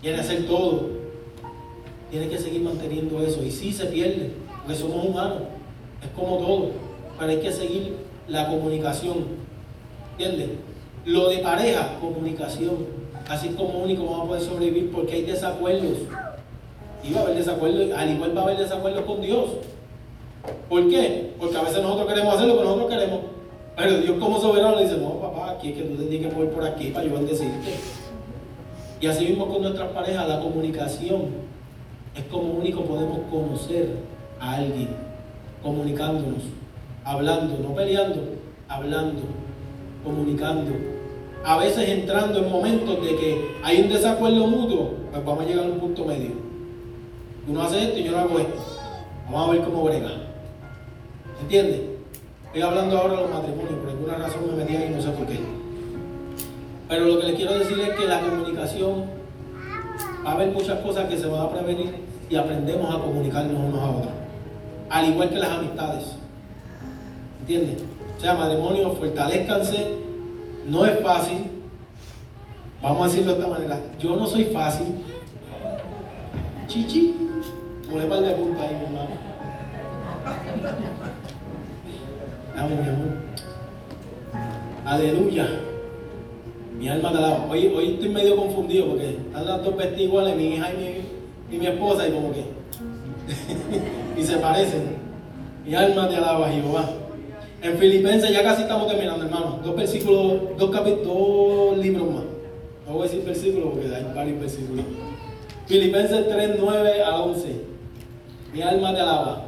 quiere hacer todo. Tiene que seguir manteniendo eso. Y sí se pierde, porque somos humanos. Es como todo. Pero hay que seguir la comunicación. ¿Entiendes? Lo de pareja, comunicación. Así como único vamos a poder sobrevivir porque hay desacuerdos. Y va a haber desacuerdos, al igual va a haber desacuerdos con Dios. ¿Por qué? Porque a veces nosotros queremos hacer lo que nosotros queremos. Pero Dios como soberano le dice, no papá, aquí es que tú tienes que mover por aquí para yo bendecirte. Y así mismo con nuestras parejas, la comunicación es como único podemos conocer a alguien, comunicándonos, hablando, no peleando, hablando, comunicando. A veces entrando en momentos de que hay un desacuerdo mutuo, pues vamos a llegar a un punto medio. Uno hace esto y yo no hago esto. Vamos a ver cómo brega. ¿Entiendes? Estoy hablando ahora de los matrimonios, por alguna razón me metí y no sé por qué. Pero lo que les quiero decir es que la comunicación, va a haber muchas cosas que se van a prevenir y aprendemos a comunicarnos unos a otros. Al igual que las amistades. ¿Entiendes? O sea, matrimonio, fortalezcanse. No es fácil. Vamos a decirlo de esta manera. Yo no soy fácil. Chichi. Pone par de punta ahí, mi hermano. Vamos, mi amor. Aleluya. Mi alma te alaba. Hoy, hoy estoy medio confundido porque están las dos vestidas iguales, mi hija y mi, esposa, y como que. y se parecen. Mi alma te alaba, Jehová. En Filipenses ya casi estamos terminando, hermano. Dos versículos, dos capítulos, dos libros más. No voy a decir versículos porque hay varios versículos. Filipenses 3, 9 a 11. Mi alma te alaba.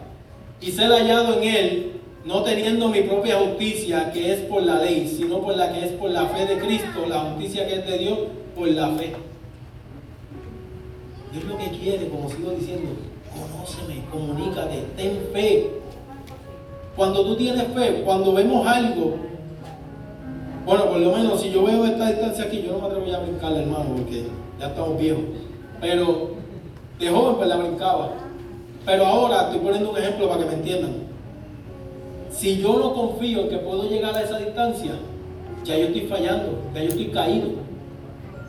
Y ser hallado en él no teniendo mi propia justicia que es por la ley, sino por la que es por la fe de Cristo, la justicia que es de Dios por la fe. Dios lo que quiere, como sigo diciendo, conóceme, comunícate, ten fe. Cuando tú tienes fe, cuando vemos algo, bueno, por lo menos si yo veo esta distancia aquí, yo no me atrevo a brincarle, hermano, porque ya estamos viejos. Pero de joven pues la brincaba. Pero ahora estoy poniendo un ejemplo para que me entiendan. Si yo no confío en que puedo llegar a esa distancia, ya yo estoy fallando, ya yo estoy caído.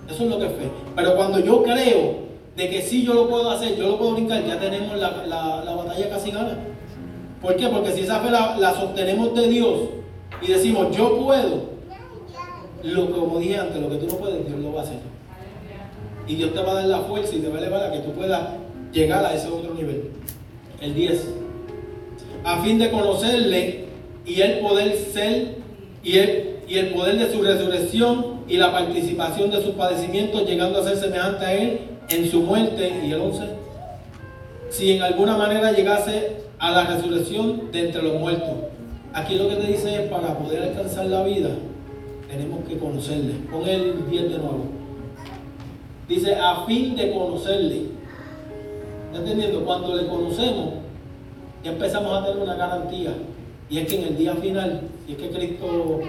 Eso es lo que es fe. Pero cuando yo creo de que sí yo lo puedo hacer, yo lo puedo brincar, ya tenemos la, batalla casi gana. ¿Por qué? Porque si esa fe la, sostenemos de Dios y decimos yo puedo, lo como dije antes, lo que tú no puedes, Dios lo va a hacer. y Dios te va a dar la fuerza y te va a elevar a que tú puedas llegar a ese otro nivel. El 10. A fin de conocerle y el poder ser y el, y el poder de su resurrección y la participación de sus padecimientos, llegando a ser semejante a él en su muerte. Y el 11. Si en alguna manera llegase a la resurrección de entre los muertos. Aquí lo que te dice es para poder alcanzar la vida, tenemos que conocerle. Pon el 10 de nuevo. Dice, a fin de conocerle. ¿Está entendiendo? Cuando le conocemos, ya empezamos a tener una garantía. Y es que en el día final, si es que Cristo,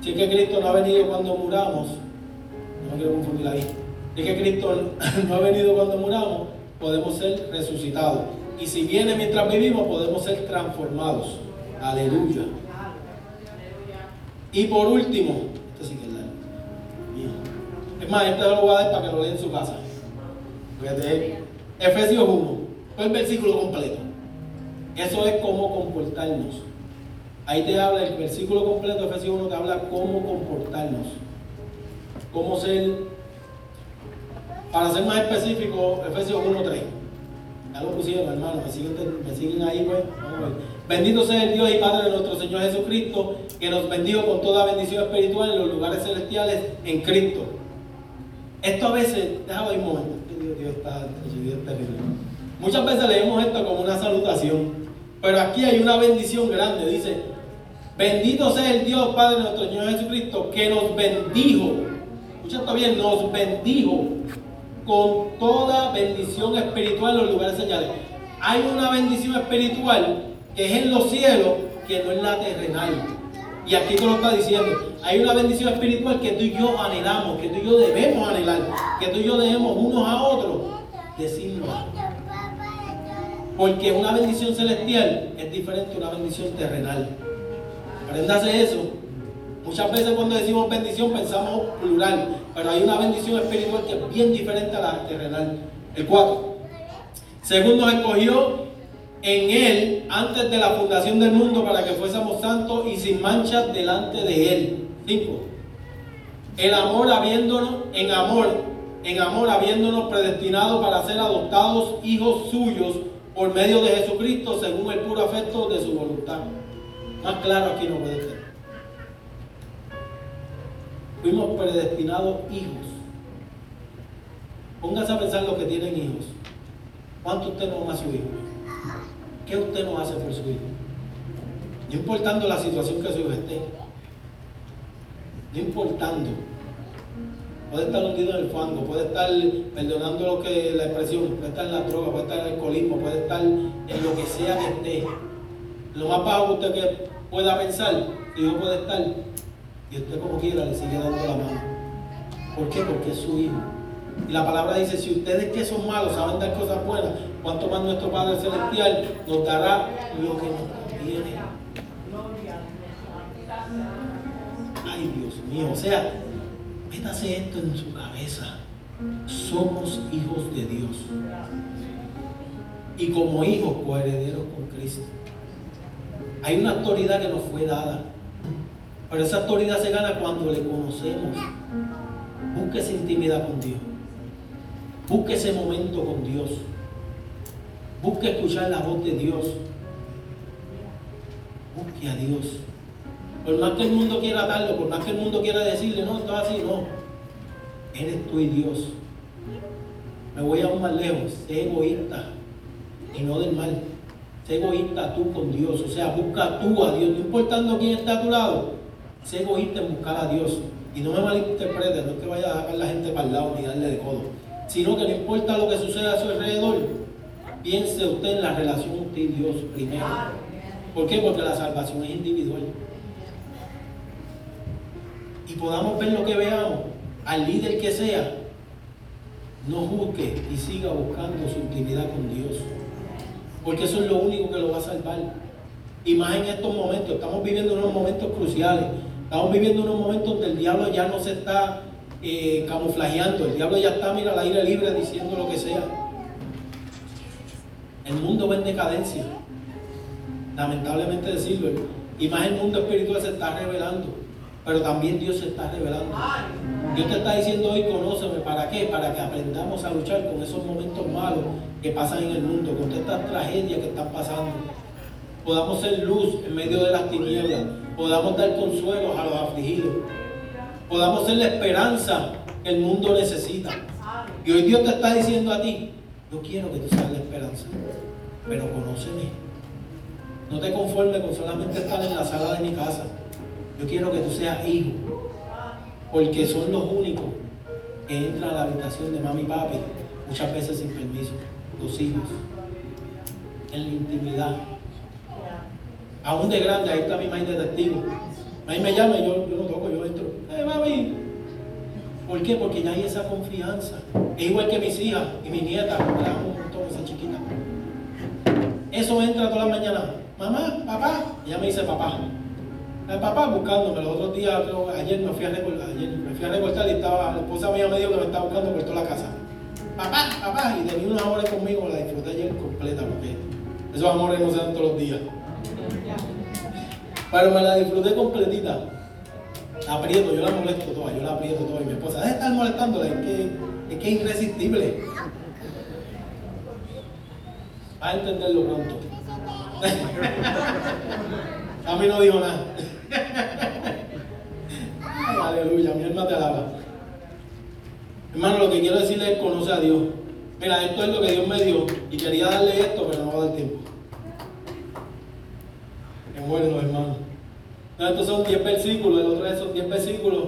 si es que Cristo no ha venido cuando muramos, no me quiero confundir ahí. Si es que Cristo no ha venido cuando muramos, podemos ser resucitados. Y si viene mientras vivimos, podemos ser transformados. Aleluya. Y por último, este sí que es la Es más, este lo voy a dar para que lo lea en su casa. Efesios 1, fue el versículo completo. Eso es cómo comportarnos. Ahí te habla el versículo completo de Efesios 1, te habla cómo comportarnos. Cómo ser, para ser más específico, Efesios 1.3. Ya lo pusieron, hermano, me siguen, ahí, pues. Bendito sea el Dios y Padre de nuestro Señor Jesucristo, que nos bendijo con toda bendición espiritual en los lugares celestiales en Cristo. Esto a veces, déjame un momento, Dios, está, Dios. Muchas veces leemos esto como una salutación, pero aquí hay una bendición grande. Dice, bendito sea el Dios Padre de nuestro Señor Jesucristo, que nos bendijo. Escucha esto bien, nos bendijo con toda bendición espiritual en los lugares señales. Hay una bendición espiritual que es en los cielos, que no es la terrenal. Y aquí te lo está diciendo. Hay una bendición espiritual que tú y yo anhelamos, que tú y yo debemos anhelar, que tú y yo debemos unos a otros decirlo. Porque una bendición celestial es diferente a una bendición terrenal. Apréndase eso. Muchas veces cuando decimos bendición pensamos plural, pero hay una bendición espiritual que es bien diferente a la terrenal. El 4. Segundo escogió en Él antes de la fundación del mundo para que fuésemos santos y sin manchas delante de Él. 5. El amor habiéndonos, en amor, en amor habiéndonos predestinado para ser adoptados hijos suyos por medio de Jesucristo según el puro afecto de su voluntad. Más claro aquí no puede ser. Fuimos predestinados hijos. Póngase a pensar los que tienen hijos. ¿Cuánto usted no ama a su hijo? ¿Qué usted no hace por su hijo? No importando la situación que su hijo esté. No importando. Puede estar hundido en el fango, puede estar perdonando lo que la expresión, puede estar en la droga, puede estar en el alcoholismo, puede estar en lo que sea que esté. Lo más bajo usted que pueda pensar, hijo puede estar, y usted como quiera le sigue dando la mano. ¿Por qué? Porque es su hijo. Y la palabra dice, si ustedes que son malos saben dar cosas buenas, cuanto más nuestro Padre Celestial nos dará lo que nos conviene. Ay, Dios mío, o sea, métase esto en su cabeza. Somos hijos de Dios. Y como hijos coherederos con Cristo. Hay una autoridad que nos fue dada. Pero esa autoridad se gana cuando le conocemos. Busque esa intimidad con Dios. Busque ese momento con Dios. Busque escuchar la voz de Dios. Busque a Dios. Por más que el mundo quiera darlo, por más que el mundo quiera decirle, no, esto es así, no. Eres tú y Dios. Me voy a un más lejos. Sé egoísta y no del mal. Sé egoísta tú con Dios. O sea, busca tú a Dios. No importando quién está a tu lado. Sé egoísta en buscar a Dios. Y no me malinterprete, no es que vaya a sacar la gente para el lado ni darle de codo. Sino que no importa lo que suceda a su alrededor Piense usted en la relación usted y Dios primero. ¿Por qué? Porque la salvación es individual. Y podamos ver lo que veamos, al líder que sea, no juzgue y siga buscando su intimidad con Dios. Porque eso es lo único que lo va a salvar. Y más en estos momentos, estamos viviendo unos momentos cruciales. Estamos viviendo unos momentos donde el diablo ya no se está eh, camuflajeando. El diablo ya está, mira, al aire libre diciendo lo que sea. El mundo va en decadencia. Lamentablemente decirlo. Y más el mundo espiritual se está revelando. Pero también Dios se está revelando. Dios te está diciendo hoy, conóceme. ¿Para qué? Para que aprendamos a luchar con esos momentos malos que pasan en el mundo, con estas tragedias que están pasando. Podamos ser luz en medio de las tinieblas. Podamos dar consuelo a los afligidos. Podamos ser la esperanza que el mundo necesita. Y hoy Dios te está diciendo a ti, yo quiero que tú seas la esperanza, pero conóceme. No te conformes con solamente estar en la sala de mi casa. Yo quiero que tú seas hijo, porque son los únicos que entran a la habitación de mami y papi, muchas veces sin permiso, los hijos, en la intimidad. Aún de grande, ahí está mi madre de testigo. Ahí me llama y yo, yo no toco, yo entro. ¡Eh, mami! ¿Por qué? Porque ya hay esa confianza. Es igual que mis hijas y mi nieta, la amo montón, esa chiquita. Eso entra todas las mañanas. Mamá, papá. Ella me dice papá. El papá buscándome. Los otros días, ayer me fui a recortar, me fui a recortar y estaba, la esposa mía me dijo que me estaba buscando por toda la casa. Papá, papá, y tenía una hora conmigo, la disfruté ayer completa, porque esos amores no se dan todos los días. Pero me la disfruté completita. La aprieto, yo la molesto toda, yo la aprieto toda. Y mi esposa, deja de estar molestándola, es que es, que es irresistible. Va a entenderlo pronto. a mí no dijo nada. Aleluya, mi alma te alaba. Hermano, lo que quiero decirle es conoce a Dios. Mira, esto es lo que Dios me dio y quería darle esto, pero no va a dar tiempo. Es bueno, hermano. Estos son 10 versículos, el otro de esos 10 versículos,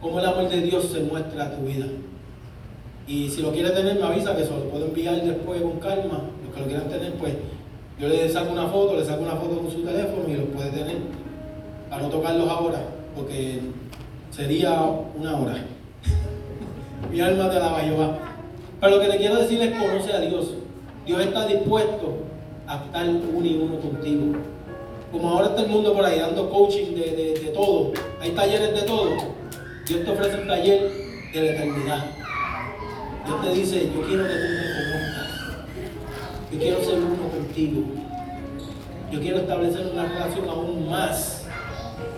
cómo el amor de Dios se muestra a tu vida. Y si lo quieres tener, me avisa que se lo puedo enviar después con calma. Los que lo quieran tener, pues yo le saco una foto, le saco una foto con su teléfono y lo puede tener para no tocarlos ahora, porque sería una hora. Mi alma te alaba Jehová. Pero lo que te quiero decir es conoce a Dios. Dios está dispuesto a estar uno y uno contigo. Como ahora está el mundo por ahí dando coaching de, de, de todo, hay talleres de todo. Dios te ofrece un taller de la eternidad. Dios te dice, yo quiero que tú me conozcas. Yo quiero ser uno contigo. Yo quiero establecer una relación aún más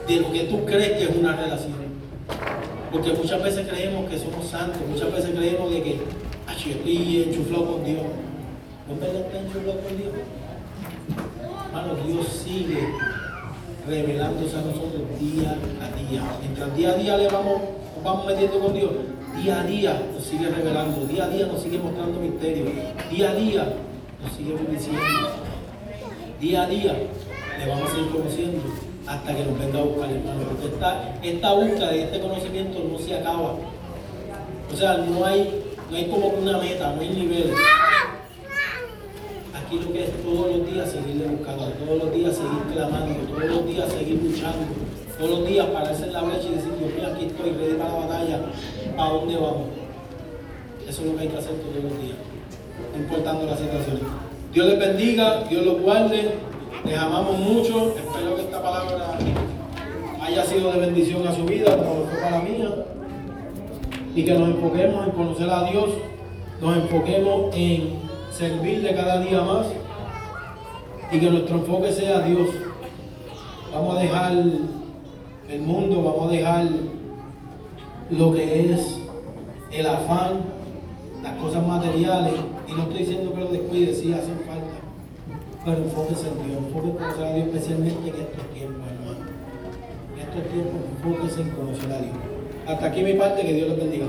de lo que tú crees que es una relación. Porque muchas veces creemos que somos santos, muchas veces creemos de que, ah, yo estoy enchuflado con Dios. ¿No verdad está enchuflado con Dios? Hermano, Dios sigue revelándose a nosotros día a día. Mientras día a día le vamos, nos vamos metiendo con Dios, día a día nos sigue revelando, día a día nos sigue mostrando misterios, día a día nos sigue bendiciendo. Día a día le vamos a ir conociendo hasta que nos venga a buscar, hermano. Porque esta, esta búsqueda y este conocimiento no se acaba. O sea, no hay, no hay como una meta, no hay niveles. Aquí lo que es todos los días seguirle buscando, todos los días seguir clamando, todos los días seguir luchando, todos los días pararse en la brecha y decir, Dios mío, aquí estoy, ready para la batalla, ¿a dónde vamos? Eso es lo que hay que hacer todos los días, importando la situación. Dios les bendiga, Dios los guarde, les amamos mucho, espero que esta palabra haya sido de bendición a su vida, como fue para la mía, y que nos enfoquemos en conocer a Dios, nos enfoquemos en servirle cada día más. Y que nuestro enfoque sea Dios. Vamos a dejar el mundo, vamos a dejar lo que es el afán, las cosas materiales, y no estoy diciendo que lo descuide, sí falta, pero enfóquese en Dios, enfóquese en Dios especialmente en estos tiempos, hermano. En estos tiempos enfóquese en conocer a Dios. Hasta aquí mi parte, que Dios les bendiga.